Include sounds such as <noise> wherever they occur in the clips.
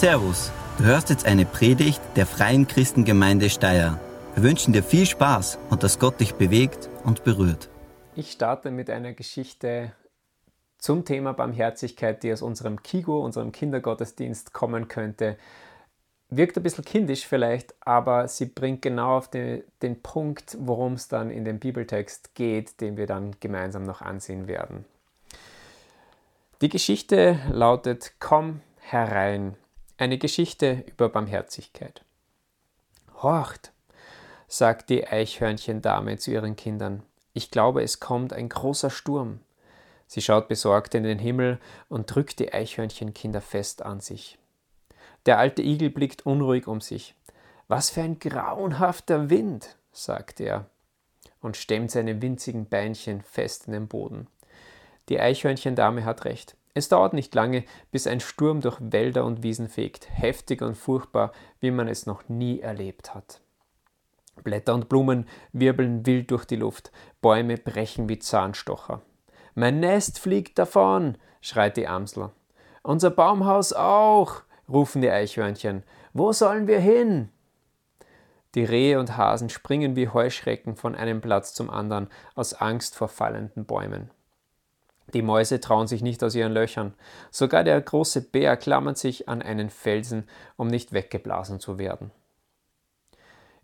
Servus, du hörst jetzt eine Predigt der Freien Christengemeinde Steyr. Wir wünschen dir viel Spaß und dass Gott dich bewegt und berührt. Ich starte mit einer Geschichte zum Thema Barmherzigkeit, die aus unserem Kigo, unserem Kindergottesdienst kommen könnte. Wirkt ein bisschen kindisch vielleicht, aber sie bringt genau auf den, den Punkt, worum es dann in dem Bibeltext geht, den wir dann gemeinsam noch ansehen werden. Die Geschichte lautet Komm herein. Eine Geschichte über Barmherzigkeit. Horcht, sagt die Eichhörnchendame zu ihren Kindern. Ich glaube, es kommt ein großer Sturm. Sie schaut besorgt in den Himmel und drückt die Eichhörnchenkinder fest an sich. Der alte Igel blickt unruhig um sich. Was für ein grauenhafter Wind, sagt er und stemmt seine winzigen Beinchen fest in den Boden. Die Eichhörnchendame hat recht. Es dauert nicht lange, bis ein Sturm durch Wälder und Wiesen fegt, heftig und furchtbar, wie man es noch nie erlebt hat. Blätter und Blumen wirbeln wild durch die Luft, Bäume brechen wie Zahnstocher. Mein Nest fliegt davon, schreit die Amsel. Unser Baumhaus auch, rufen die Eichhörnchen. Wo sollen wir hin? Die Rehe und Hasen springen wie Heuschrecken von einem Platz zum anderen aus Angst vor fallenden Bäumen. Die Mäuse trauen sich nicht aus ihren Löchern. Sogar der große Bär klammert sich an einen Felsen, um nicht weggeblasen zu werden.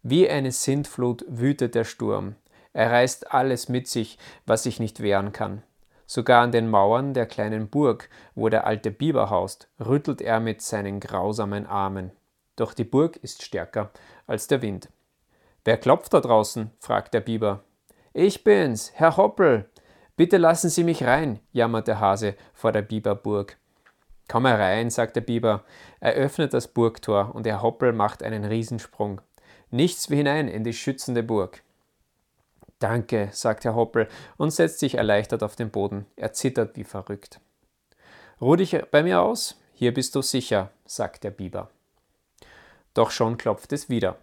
Wie eine Sintflut wütet der Sturm. Er reißt alles mit sich, was sich nicht wehren kann. Sogar an den Mauern der kleinen Burg, wo der alte Biber haust, rüttelt er mit seinen grausamen Armen. Doch die Burg ist stärker als der Wind. Wer klopft da draußen? fragt der Biber. Ich bin's, Herr Hoppel. Bitte lassen Sie mich rein, jammert der Hase vor der Biberburg. Komm herein, sagt der Biber. Er öffnet das Burgtor und der Hoppel macht einen Riesensprung. Nichts wie hinein in die schützende Burg. Danke, sagt Herr Hoppel und setzt sich erleichtert auf den Boden. Er zittert wie verrückt. Ruh dich bei mir aus, hier bist du sicher, sagt der Biber. Doch schon klopft es wieder.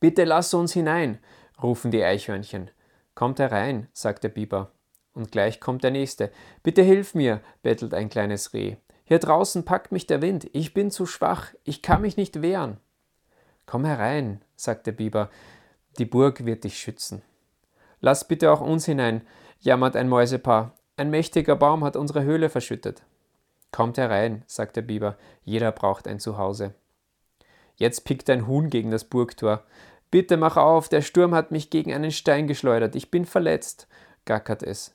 Bitte lass uns hinein, rufen die Eichhörnchen. Kommt herein, sagt der Biber. Und gleich kommt der nächste. Bitte hilf mir, bettelt ein kleines Reh. Hier draußen packt mich der Wind, ich bin zu schwach, ich kann mich nicht wehren. Komm herein, sagt der Biber, die Burg wird dich schützen. Lass bitte auch uns hinein, jammert ein Mäusepaar. Ein mächtiger Baum hat unsere Höhle verschüttet. Kommt herein, sagt der Biber, jeder braucht ein Zuhause. Jetzt pickt ein Huhn gegen das Burgtor. Bitte mach auf, der Sturm hat mich gegen einen Stein geschleudert, ich bin verletzt, gackert es.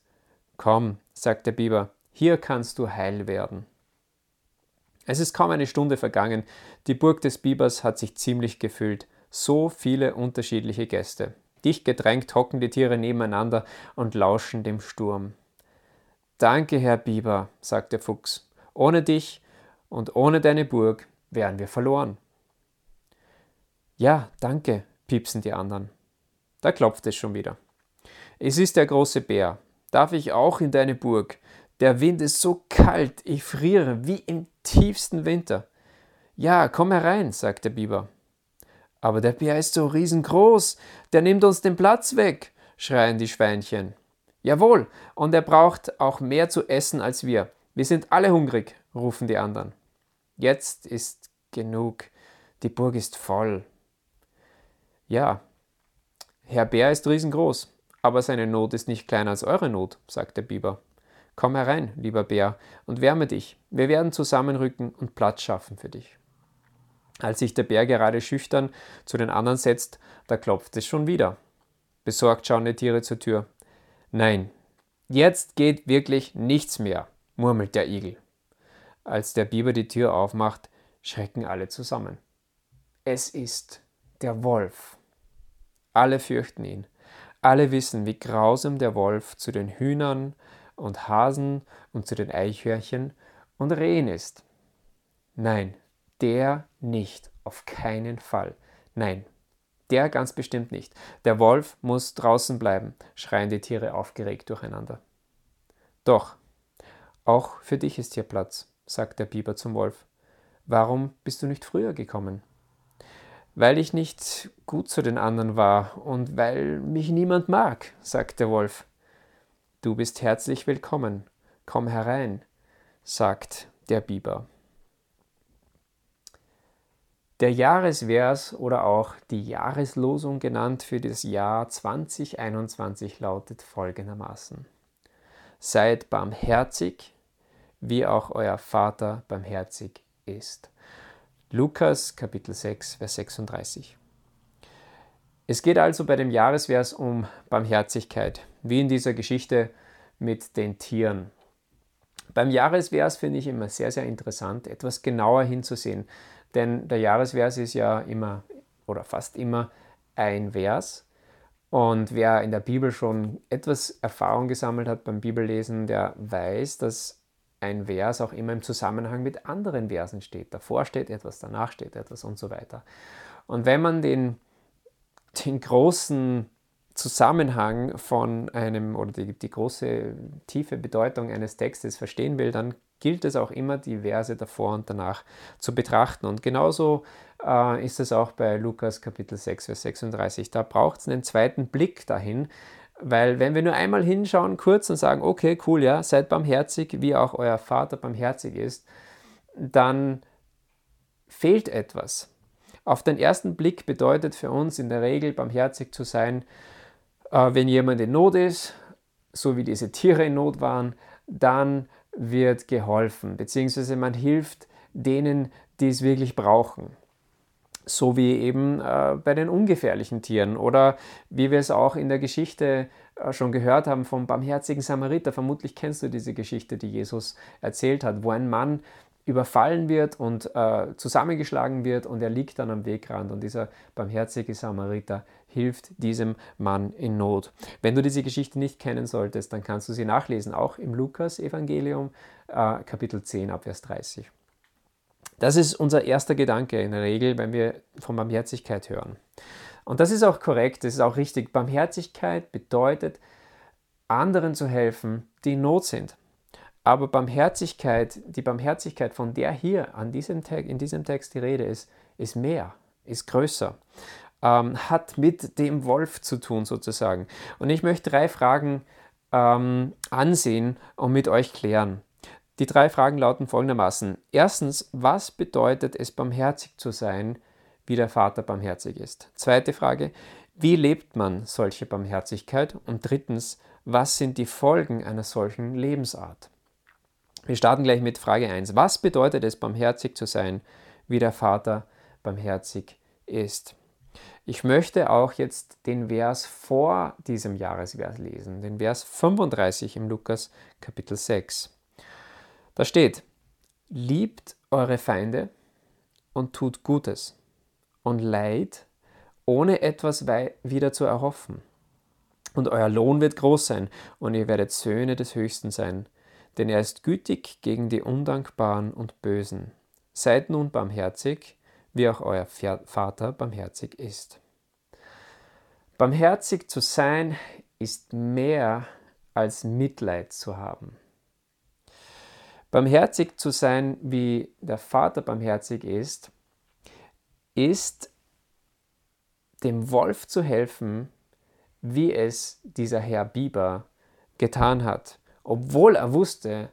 Komm, sagt der Biber, hier kannst du heil werden. Es ist kaum eine Stunde vergangen, die Burg des Bibers hat sich ziemlich gefüllt so viele unterschiedliche Gäste. Dicht gedrängt hocken die Tiere nebeneinander und lauschen dem Sturm. Danke, Herr Biber, sagt der Fuchs. Ohne dich und ohne deine Burg wären wir verloren. Ja, danke, piepsen die anderen. Da klopft es schon wieder. Es ist der große Bär. Darf ich auch in deine Burg? Der Wind ist so kalt, ich friere wie im tiefsten Winter. Ja, komm herein, sagt der Biber. Aber der Bär ist so riesengroß, der nimmt uns den Platz weg, schreien die Schweinchen. Jawohl, und er braucht auch mehr zu essen als wir. Wir sind alle hungrig, rufen die anderen. Jetzt ist genug, die Burg ist voll. Ja, Herr Bär ist riesengroß, aber seine Not ist nicht kleiner als eure Not, sagt der Biber. Komm herein, lieber Bär, und wärme dich. Wir werden zusammenrücken und Platz schaffen für dich. Als sich der Bär gerade schüchtern zu den anderen setzt, da klopft es schon wieder. Besorgt schauen die Tiere zur Tür. Nein, jetzt geht wirklich nichts mehr, murmelt der Igel. Als der Biber die Tür aufmacht, schrecken alle zusammen. Es ist der Wolf. Alle fürchten ihn. Alle wissen, wie grausam der Wolf zu den Hühnern und Hasen und zu den Eichhörnchen und Rehen ist. Nein, der nicht, auf keinen Fall. Nein, der ganz bestimmt nicht. Der Wolf muss draußen bleiben, schreien die Tiere aufgeregt durcheinander. Doch, auch für dich ist hier Platz, sagt der Biber zum Wolf. Warum bist du nicht früher gekommen? Weil ich nicht gut zu den anderen war und weil mich niemand mag, sagt der Wolf. Du bist herzlich willkommen, komm herein, sagt der Biber. Der Jahresvers oder auch die Jahreslosung genannt für das Jahr 2021 lautet folgendermaßen. Seid barmherzig, wie auch euer Vater barmherzig ist. Lukas Kapitel 6, Vers 36. Es geht also bei dem Jahresvers um Barmherzigkeit, wie in dieser Geschichte mit den Tieren. Beim Jahresvers finde ich immer sehr, sehr interessant, etwas genauer hinzusehen. Denn der Jahresvers ist ja immer oder fast immer ein Vers. Und wer in der Bibel schon etwas Erfahrung gesammelt hat beim Bibellesen, der weiß, dass ein Vers auch immer im Zusammenhang mit anderen Versen steht. Davor steht etwas, danach steht etwas und so weiter. Und wenn man den, den großen Zusammenhang von einem oder die, die große tiefe Bedeutung eines Textes verstehen will, dann gilt es auch immer, die Verse davor und danach zu betrachten. Und genauso äh, ist es auch bei Lukas Kapitel 6, Vers 36. Da braucht es einen zweiten Blick dahin, weil wenn wir nur einmal hinschauen, kurz und sagen, okay, cool, ja, seid barmherzig, wie auch euer Vater barmherzig ist, dann fehlt etwas. Auf den ersten Blick bedeutet für uns in der Regel barmherzig zu sein, äh, wenn jemand in Not ist, so wie diese Tiere in Not waren, dann wird geholfen, beziehungsweise man hilft denen, die es wirklich brauchen. So wie eben äh, bei den ungefährlichen Tieren oder wie wir es auch in der Geschichte äh, schon gehört haben vom barmherzigen Samariter. Vermutlich kennst du diese Geschichte, die Jesus erzählt hat, wo ein Mann überfallen wird und äh, zusammengeschlagen wird und er liegt dann am Wegrand und dieser barmherzige Samariter hilft diesem Mann in Not. Wenn du diese Geschichte nicht kennen solltest, dann kannst du sie nachlesen, auch im Lukas-Evangelium, äh, Kapitel 10, Abvers 30. Das ist unser erster Gedanke in der Regel, wenn wir von Barmherzigkeit hören. Und das ist auch korrekt, das ist auch richtig. Barmherzigkeit bedeutet, anderen zu helfen, die in Not sind. Aber Barmherzigkeit, die Barmherzigkeit, von der hier an diesem in diesem Text die Rede ist, ist mehr, ist größer ähm, hat mit dem Wolf zu tun sozusagen. Und ich möchte drei Fragen ähm, ansehen und mit euch klären. Die drei Fragen lauten folgendermaßen. Erstens, was bedeutet es, barmherzig zu sein, wie der Vater barmherzig ist? Zweite Frage, wie lebt man solche Barmherzigkeit? Und drittens, was sind die Folgen einer solchen Lebensart? Wir starten gleich mit Frage 1. Was bedeutet es, barmherzig zu sein, wie der Vater barmherzig ist? Ich möchte auch jetzt den Vers vor diesem Jahresvers lesen, den Vers 35 im Lukas Kapitel 6. Da steht, liebt eure Feinde und tut Gutes und leid, ohne etwas wieder zu erhoffen. Und euer Lohn wird groß sein und ihr werdet Söhne des Höchsten sein, denn er ist gütig gegen die Undankbaren und Bösen. Seid nun barmherzig, wie auch euer Vater barmherzig ist. Barmherzig zu sein ist mehr als Mitleid zu haben. Barmherzig zu sein, wie der Vater barmherzig ist, ist dem Wolf zu helfen, wie es dieser Herr Biber getan hat, obwohl er wusste,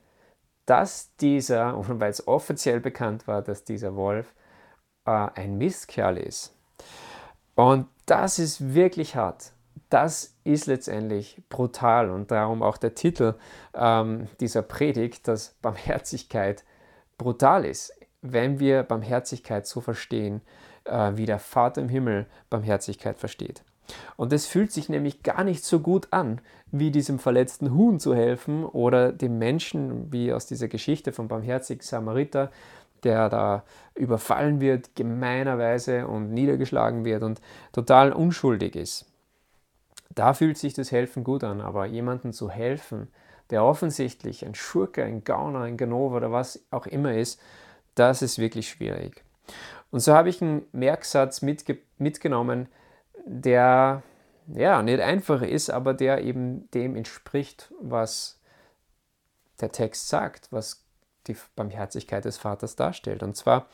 dass dieser, <laughs> und weil es offiziell bekannt war, dass dieser Wolf äh, ein Mistkerl ist. Und das ist wirklich hart. Das ist letztendlich brutal und darum auch der Titel ähm, dieser Predigt, dass Barmherzigkeit brutal ist. Wenn wir Barmherzigkeit so verstehen, äh, wie der Vater im Himmel Barmherzigkeit versteht. Und es fühlt sich nämlich gar nicht so gut an, wie diesem verletzten Huhn zu helfen oder dem Menschen, wie aus dieser Geschichte vom barmherzigen Samariter, der da überfallen wird, gemeinerweise und niedergeschlagen wird und total unschuldig ist. Da fühlt sich das Helfen gut an, aber jemandem zu helfen, der offensichtlich ein Schurke, ein Gauner, ein Ganova oder was auch immer ist, das ist wirklich schwierig. Und so habe ich einen Merksatz mitge mitgenommen, der ja nicht einfach ist, aber der eben dem entspricht, was der Text sagt, was die Barmherzigkeit des Vaters darstellt. Und zwar,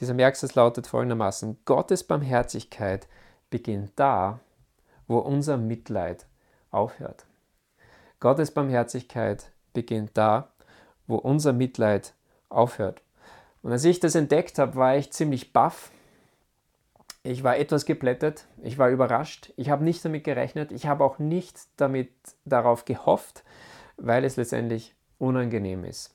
dieser Merksatz lautet folgendermaßen, Gottes Barmherzigkeit beginnt da, wo unser Mitleid aufhört. Gottes Barmherzigkeit beginnt da, wo unser Mitleid aufhört. Und als ich das entdeckt habe, war ich ziemlich baff, Ich war etwas geplättet, ich war überrascht, ich habe nicht damit gerechnet, ich habe auch nicht damit darauf gehofft, weil es letztendlich unangenehm ist.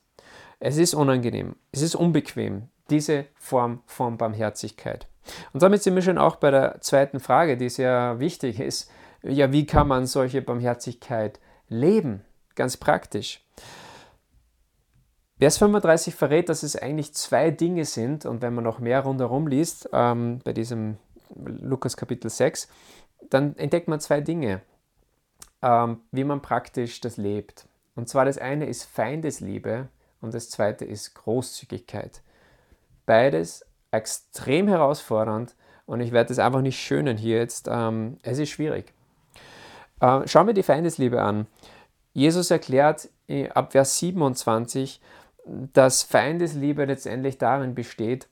Es ist unangenehm, es ist unbequem, diese Form von Barmherzigkeit. Und damit sind wir schon auch bei der zweiten Frage, die sehr wichtig ist. Ja, wie kann man solche Barmherzigkeit leben? Ganz praktisch. Vers 35 verrät, dass es eigentlich zwei Dinge sind, und wenn man noch mehr rundherum liest, ähm, bei diesem Lukas Kapitel 6, dann entdeckt man zwei Dinge, ähm, wie man praktisch das lebt. Und zwar das eine ist Feindesliebe und das zweite ist Großzügigkeit. Beides extrem herausfordernd und ich werde es einfach nicht schönen hier jetzt. Ähm, es ist schwierig. Äh, schauen wir die Feindesliebe an. Jesus erklärt äh, ab Vers 27, dass Feindesliebe letztendlich darin besteht,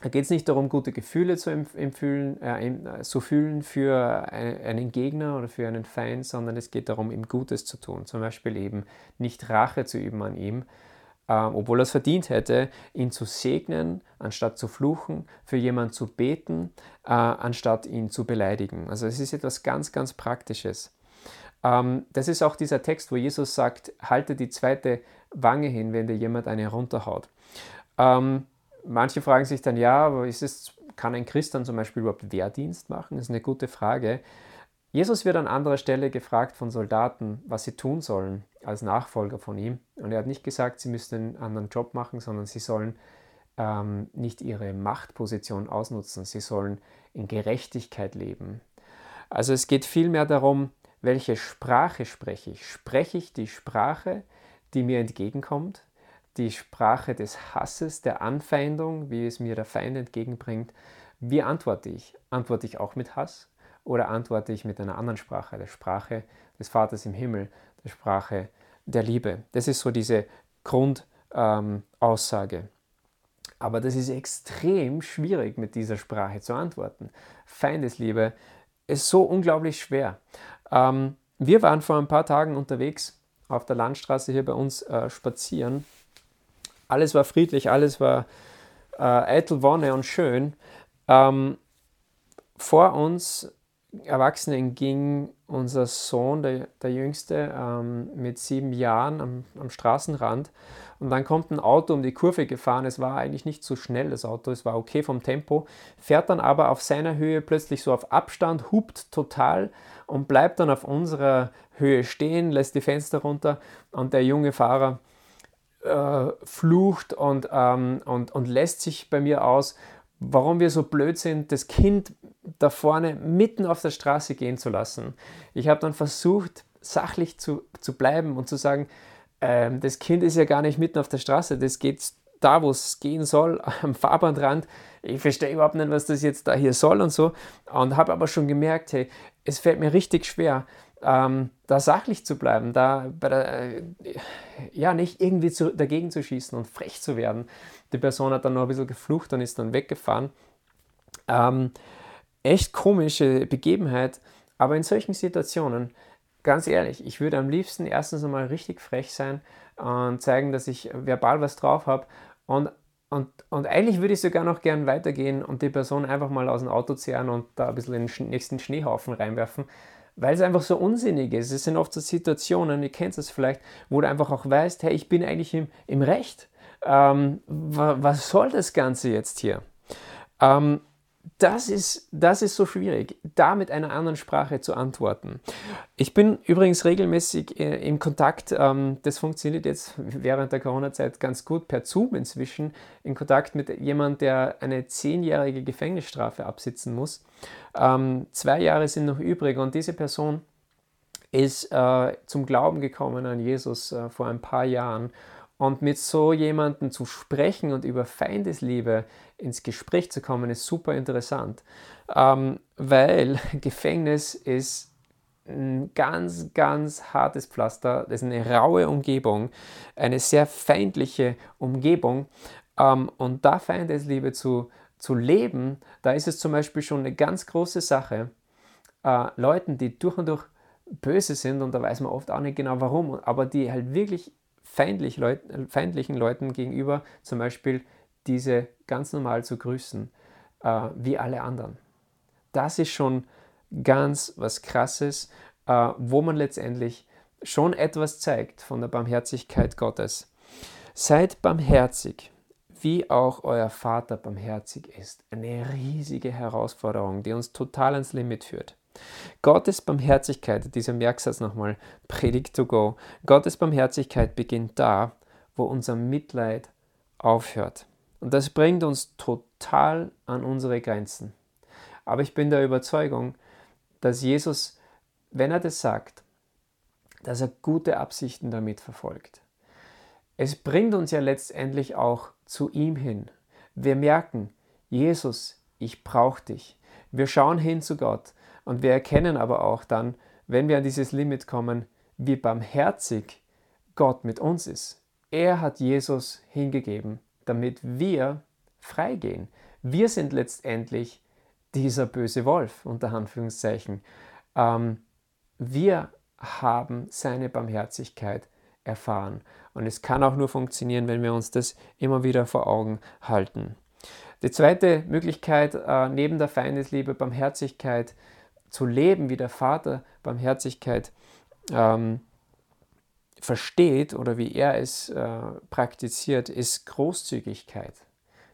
da geht es nicht darum, gute Gefühle zu, empfühlen, äh, zu fühlen für einen Gegner oder für einen Feind, sondern es geht darum, ihm Gutes zu tun. Zum Beispiel eben nicht Rache zu üben an ihm, äh, obwohl er es verdient hätte, ihn zu segnen, anstatt zu fluchen, für jemanden zu beten, äh, anstatt ihn zu beleidigen. Also es ist etwas ganz, ganz Praktisches. Ähm, das ist auch dieser Text, wo Jesus sagt, halte die zweite Wange hin, wenn dir jemand eine runterhaut. Ähm, manche fragen sich dann, ja, aber ist es, kann ein Christ dann zum Beispiel überhaupt Wehrdienst machen? Das ist eine gute Frage. Jesus wird an anderer Stelle gefragt von Soldaten, was sie tun sollen als Nachfolger von ihm. Und er hat nicht gesagt, sie müssten einen anderen Job machen, sondern sie sollen ähm, nicht ihre Machtposition ausnutzen. Sie sollen in Gerechtigkeit leben. Also es geht vielmehr darum, welche Sprache spreche ich. Spreche ich die Sprache, die mir entgegenkommt, die Sprache des Hasses, der Anfeindung, wie es mir der Feind entgegenbringt. Wie antworte ich? Antworte ich auch mit Hass oder antworte ich mit einer anderen Sprache, der Sprache des Vaters im Himmel, der Sprache der Liebe? Das ist so diese Grundaussage. Ähm, Aber das ist extrem schwierig mit dieser Sprache zu antworten. Feindesliebe ist so unglaublich schwer. Ähm, wir waren vor ein paar Tagen unterwegs auf der Landstraße hier bei uns äh, spazieren. Alles war friedlich, alles war äh, eitel Wonne und schön. Ähm, vor uns Erwachsenen ging unser Sohn, der, der Jüngste, ähm, mit sieben Jahren am, am, Straßenrand. Und dann kommt ein Auto um die Kurve gefahren. Es war eigentlich nicht so schnell, das Auto, es war okay vom Tempo. Fährt dann aber auf seiner Höhe plötzlich so auf Abstand, hupt total und bleibt dann auf unserer Höhe stehen, lässt die Fenster runter und der junge Fahrer äh, flucht und, ähm, und, und lässt sich bei mir aus, warum wir so blöd sind, das Kind da vorne mitten auf der Straße gehen zu lassen. Ich habe dann versucht, sachlich zu, zu bleiben und zu sagen, ähm, das Kind ist ja gar nicht mitten auf der Straße, das geht da, wo es gehen soll, <laughs> am Fahrbahnrand. Ich verstehe überhaupt nicht, was das jetzt da hier soll und so. Und habe aber schon gemerkt, hey, es fällt mir richtig schwer, ähm, da sachlich zu bleiben, da der, äh, ja nicht irgendwie zu, dagegen zu schießen und frech zu werden. Die Person hat dann noch ein bisschen geflucht und ist dann weggefahren. Ähm, echt komische Begebenheit, aber in solchen Situationen, ganz ehrlich, ich würde am liebsten erstens einmal richtig frech sein und zeigen, dass ich verbal was drauf habe und und, und, eigentlich würde ich sogar noch gern weitergehen und die Person einfach mal aus dem Auto zehren und da ein bisschen in den nächsten Schneehaufen reinwerfen, weil es einfach so unsinnig ist. Es sind oft so Situationen, ihr kennt es vielleicht, wo du einfach auch weißt, hey, ich bin eigentlich im, im Recht. Ähm, was soll das Ganze jetzt hier? Ähm, das ist, das ist so schwierig, da mit einer anderen Sprache zu antworten. Ich bin übrigens regelmäßig äh, im Kontakt, ähm, das funktioniert jetzt während der Corona-Zeit ganz gut per Zoom inzwischen, in Kontakt mit jemandem, der eine zehnjährige Gefängnisstrafe absitzen muss. Ähm, zwei Jahre sind noch übrig und diese Person ist äh, zum Glauben gekommen an Jesus äh, vor ein paar Jahren und mit so jemandem zu sprechen und über Feindesliebe ins Gespräch zu kommen, ist super interessant, ähm, weil <laughs> Gefängnis ist ein ganz, ganz hartes Pflaster, das ist eine raue Umgebung, eine sehr feindliche Umgebung. Ähm, und da Feindesliebe zu, zu leben, da ist es zum Beispiel schon eine ganz große Sache, äh, Leuten, die durch und durch böse sind, und da weiß man oft auch nicht genau warum, aber die halt wirklich feindlich Leut, feindlichen Leuten gegenüber zum Beispiel diese ganz normal zu grüßen, äh, wie alle anderen. das ist schon ganz was Krasses, äh, wo man letztendlich schon etwas zeigt von der Barmherzigkeit Gottes. Seid barmherzig, wie auch euer Vater barmherzig ist. Eine riesige Herausforderung, die uns total ans Limit führt. Gottes Barmherzigkeit, dieser Merksatz nochmal, Predigt to go. Gottes Barmherzigkeit beginnt da, wo unser Mitleid aufhört. Und das bringt uns total an unsere Grenzen. Aber ich bin der Überzeugung, dass Jesus, wenn er das sagt, dass er gute Absichten damit verfolgt. Es bringt uns ja letztendlich auch zu ihm hin. Wir merken, Jesus, ich brauche dich. Wir schauen hin zu Gott und wir erkennen aber auch dann, wenn wir an dieses Limit kommen, wie barmherzig Gott mit uns ist. Er hat Jesus hingegeben, damit wir freigehen. Wir sind letztendlich dieser böse Wolf, unter Anführungszeichen. Ähm, wir haben seine Barmherzigkeit erfahren. Und es kann auch nur funktionieren, wenn wir uns das immer wieder vor Augen halten. Die zweite Möglichkeit, äh, neben der Feindesliebe Barmherzigkeit zu leben, wie der Vater Barmherzigkeit ähm, versteht oder wie er es äh, praktiziert, ist Großzügigkeit.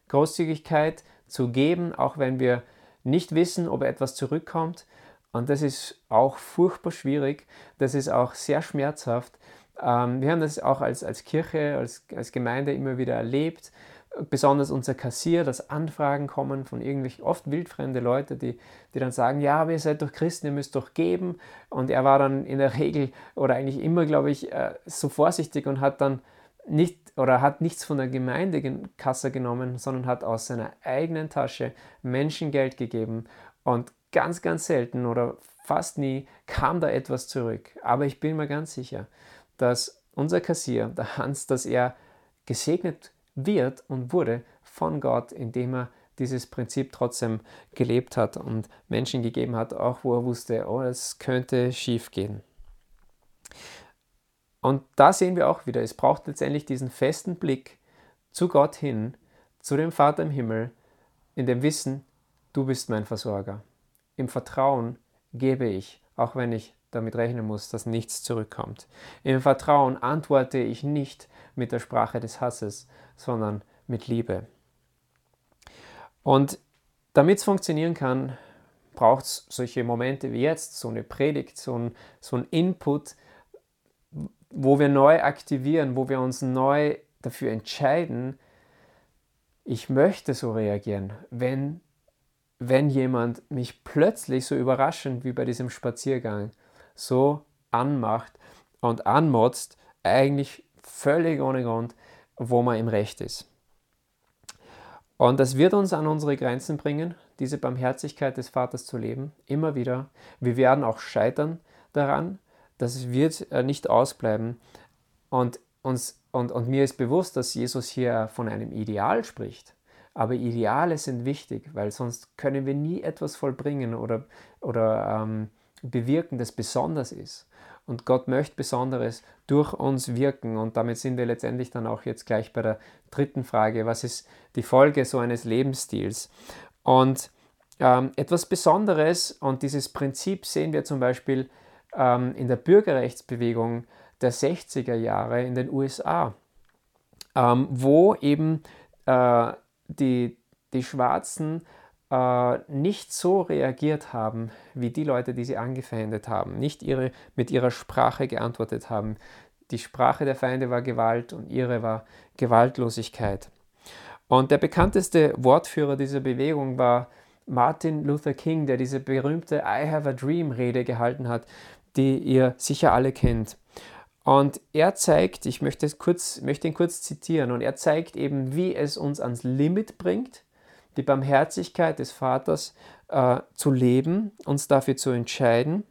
Großzügigkeit zu geben, auch wenn wir nicht wissen, ob etwas zurückkommt. Und das ist auch furchtbar schwierig, das ist auch sehr schmerzhaft. Ähm, wir haben das auch als, als Kirche, als, als Gemeinde immer wieder erlebt, besonders unser Kassier, dass Anfragen kommen von irgendwelchen oft wildfremde Leute, die, die dann sagen, ja, aber ihr seid doch Christen, ihr müsst doch geben. Und er war dann in der Regel oder eigentlich immer, glaube ich, äh, so vorsichtig und hat dann nicht oder hat nichts von der Gemeindekasse genommen, sondern hat aus seiner eigenen Tasche Menschen Geld gegeben. Und ganz, ganz selten oder fast nie kam da etwas zurück. Aber ich bin mir ganz sicher, dass unser Kassier, der Hans, dass er gesegnet wird und wurde von Gott, indem er dieses Prinzip trotzdem gelebt hat und Menschen gegeben hat, auch wo er wusste, oh, es könnte schief gehen. Und da sehen wir auch wieder, es braucht letztendlich diesen festen Blick zu Gott hin, zu dem Vater im Himmel, in dem Wissen, du bist mein Versorger. Im Vertrauen gebe ich, auch wenn ich damit rechnen muss, dass nichts zurückkommt. Im Vertrauen antworte ich nicht mit der Sprache des Hasses, sondern mit Liebe. Und damit es funktionieren kann, braucht es solche Momente wie jetzt, so eine Predigt, so ein, so ein Input, wo wir neu aktivieren, wo wir uns neu dafür entscheiden, ich möchte so reagieren, wenn, wenn jemand mich plötzlich so überraschend wie bei diesem Spaziergang so anmacht und anmotzt, eigentlich völlig ohne Grund, wo man im Recht ist. Und das wird uns an unsere Grenzen bringen, diese Barmherzigkeit des Vaters zu leben, immer wieder. Wir werden auch scheitern daran, das wird äh, nicht ausbleiben. Und, uns, und, und mir ist bewusst, dass Jesus hier von einem Ideal spricht. Aber Ideale sind wichtig, weil sonst können wir nie etwas vollbringen oder, oder ähm, bewirken, das besonders ist. Und Gott möchte Besonderes durch uns wirken. Und damit sind wir letztendlich dann auch jetzt gleich bei der dritten Frage. Was ist die Folge so eines Lebensstils? Und ähm, etwas Besonderes, und dieses Prinzip sehen wir zum Beispiel ähm, in der Bürgerrechtsbewegung der 60er Jahre in den USA, ähm, wo eben äh, die, die Schwarzen äh, nicht so reagiert haben wie die Leute, die sie angefeindet haben, nicht ihre, mit ihrer Sprache geantwortet haben. Die Sprache der Feinde war Gewalt und ihre war Gewaltlosigkeit. Und der bekannteste Wortführer dieser Bewegung war Martin Luther King, der diese berühmte I Have a Dream Rede gehalten hat, die ihr sicher alle kennt. Und er zeigt, ich möchte, kurz, möchte ihn kurz zitieren, und er zeigt eben, wie es uns ans Limit bringt, die Barmherzigkeit des Vaters äh, zu leben, uns dafür zu entscheiden.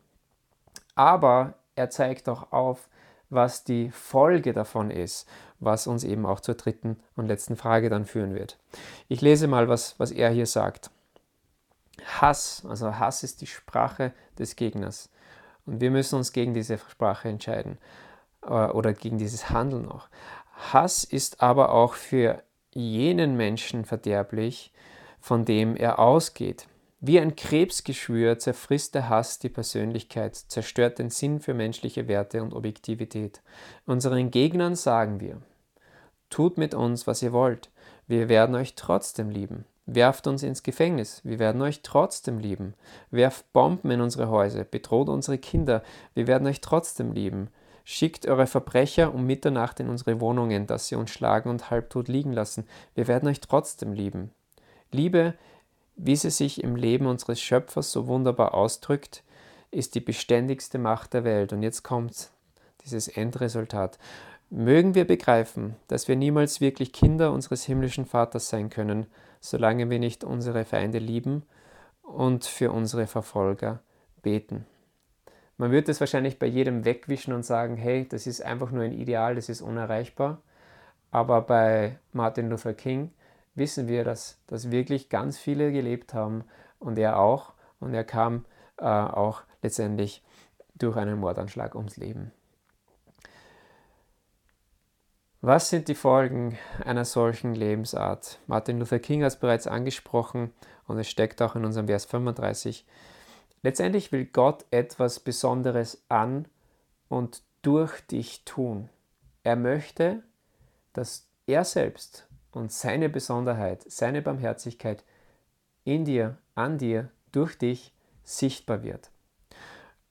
Aber er zeigt auch auf, was die Folge davon ist, was uns eben auch zur dritten und letzten Frage dann führen wird. Ich lese mal, was, was er hier sagt. Hass, also Hass ist die Sprache des Gegners. Und wir müssen uns gegen diese Sprache entscheiden äh, oder gegen dieses Handeln auch. Hass ist aber auch für jenen Menschen verderblich, von dem er ausgeht. Wie ein Krebsgeschwür zerfrisst der Hass die Persönlichkeit, zerstört den Sinn für menschliche Werte und Objektivität. Unseren Gegnern sagen wir, tut mit uns, was ihr wollt, wir werden euch trotzdem lieben. Werft uns ins Gefängnis, wir werden euch trotzdem lieben. Werft Bomben in unsere Häuser, bedroht unsere Kinder, wir werden euch trotzdem lieben. Schickt eure Verbrecher um Mitternacht in unsere Wohnungen, dass sie uns schlagen und halbtot liegen lassen, wir werden euch trotzdem lieben. Liebe wie sie sich im Leben unseres Schöpfers so wunderbar ausdrückt, ist die beständigste Macht der Welt. Und jetzt kommt dieses Endresultat. Mögen wir begreifen, dass wir niemals wirklich Kinder unseres himmlischen Vaters sein können, solange wir nicht unsere Feinde lieben und für unsere Verfolger beten. Man wird es wahrscheinlich bei jedem wegwischen und sagen, hey, das ist einfach nur ein Ideal, das ist unerreichbar. Aber bei Martin Luther King wissen wir, dass, dass wirklich ganz viele gelebt haben und er auch. Und er kam äh, auch letztendlich durch einen Mordanschlag ums Leben. Was sind die Folgen einer solchen Lebensart? Martin Luther King hat es bereits angesprochen und es steckt auch in unserem Vers 35. Letztendlich will Gott etwas Besonderes an und durch dich tun. Er möchte, dass er selbst und seine Besonderheit, seine Barmherzigkeit in dir, an dir, durch dich sichtbar wird.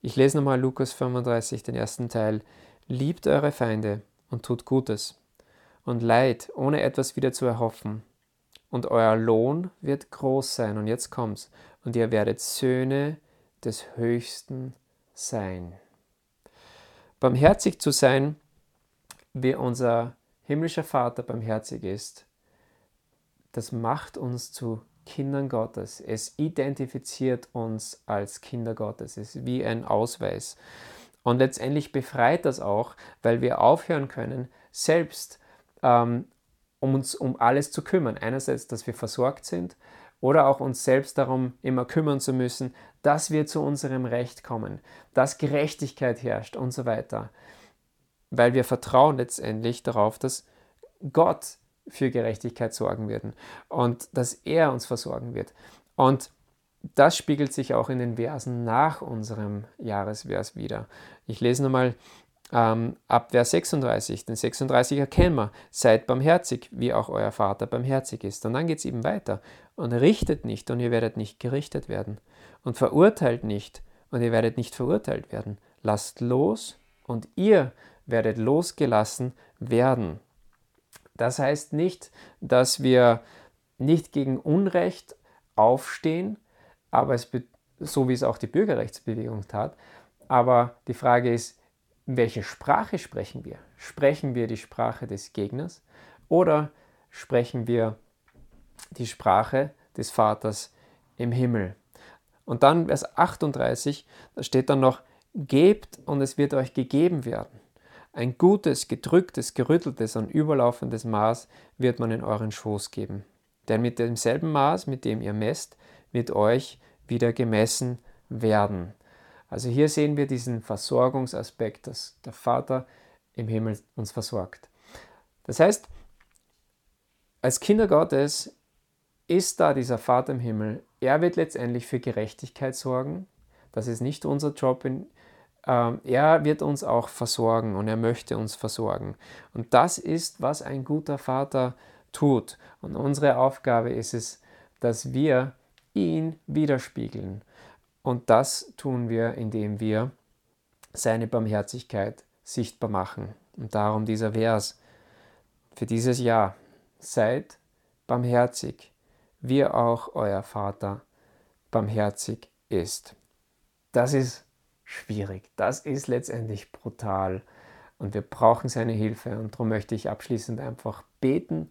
Ich lese nochmal Lukas 35, den ersten Teil. Liebt eure Feinde und tut Gutes und leid, ohne etwas wieder zu erhoffen. Und euer Lohn wird groß sein. Und jetzt kommt's. Und ihr werdet Söhne des Höchsten sein. Barmherzig zu sein, wie unser himmlischer Vater barmherzig ist, das macht uns zu Kindern Gottes. Es identifiziert uns als Kinder Gottes. Es ist wie ein Ausweis. Und letztendlich befreit das auch, weil wir aufhören können, selbst ähm, um uns um alles zu kümmern. Einerseits, dass wir versorgt sind oder auch uns selbst darum immer kümmern zu müssen, dass wir zu unserem Recht kommen, dass Gerechtigkeit herrscht und so weiter. Weil wir vertrauen letztendlich darauf, dass Gott für Gerechtigkeit sorgen werden und dass er uns versorgen wird. Und das spiegelt sich auch in den Versen nach unserem Jahresvers wieder. Ich lese nochmal ähm, ab Vers 36. Den 36 erkennen wir, seid barmherzig, wie auch euer Vater barmherzig ist. Und dann geht es eben weiter. Und richtet nicht, und ihr werdet nicht gerichtet werden. Und verurteilt nicht, und ihr werdet nicht verurteilt werden. Lasst los, und ihr werdet losgelassen werden. Das heißt nicht, dass wir nicht gegen Unrecht aufstehen, aber es so wie es auch die Bürgerrechtsbewegung tat. Aber die Frage ist, welche Sprache sprechen wir? Sprechen wir die Sprache des Gegners oder sprechen wir die Sprache des Vaters im Himmel? Und dann Vers 38, da steht dann noch, gebt und es wird euch gegeben werden. Ein gutes, gedrücktes, gerütteltes und überlaufendes Maß wird man in euren Schoß geben. Denn mit demselben Maß, mit dem ihr messt, wird euch wieder gemessen werden. Also hier sehen wir diesen Versorgungsaspekt, dass der Vater im Himmel uns versorgt. Das heißt, als Kinder Gottes ist da dieser Vater im Himmel. Er wird letztendlich für Gerechtigkeit sorgen. Das ist nicht unser Job in, er wird uns auch versorgen und er möchte uns versorgen. Und das ist, was ein guter Vater tut. Und unsere Aufgabe ist es, dass wir ihn widerspiegeln. Und das tun wir, indem wir seine Barmherzigkeit sichtbar machen. Und darum dieser Vers für dieses Jahr. Seid barmherzig, wie auch euer Vater barmherzig ist. Das ist schwierig. Das ist letztendlich brutal und wir brauchen seine Hilfe. Und darum möchte ich abschließend einfach beten.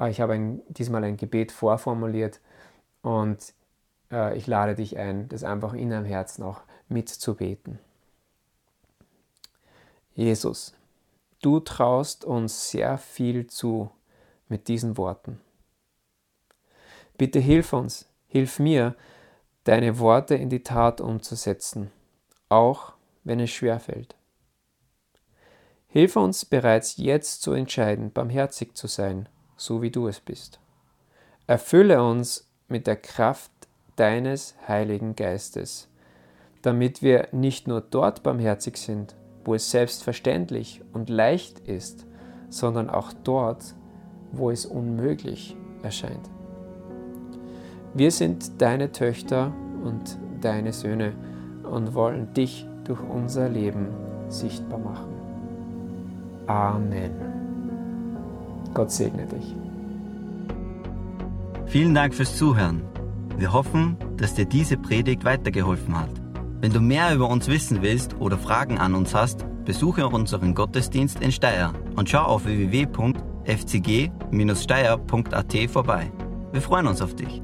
Äh, ich habe ein, diesmal ein Gebet vorformuliert und äh, ich lade dich ein, das einfach in deinem Herzen auch mitzubeten. Jesus, du traust uns sehr viel zu mit diesen Worten. Bitte hilf uns, hilf mir, deine Worte in die Tat umzusetzen auch wenn es schwer fällt. Hilf uns bereits jetzt zu entscheiden, barmherzig zu sein, so wie du es bist. Erfülle uns mit der Kraft deines Heiligen Geistes, damit wir nicht nur dort barmherzig sind, wo es selbstverständlich und leicht ist, sondern auch dort, wo es unmöglich erscheint. Wir sind deine Töchter und deine Söhne und wollen dich durch unser Leben sichtbar machen. Amen. Gott segne dich. Vielen Dank fürs Zuhören. Wir hoffen, dass dir diese Predigt weitergeholfen hat. Wenn du mehr über uns wissen willst oder Fragen an uns hast, besuche unseren Gottesdienst in Steyr und schau auf www.fcg-steyr.at vorbei. Wir freuen uns auf dich.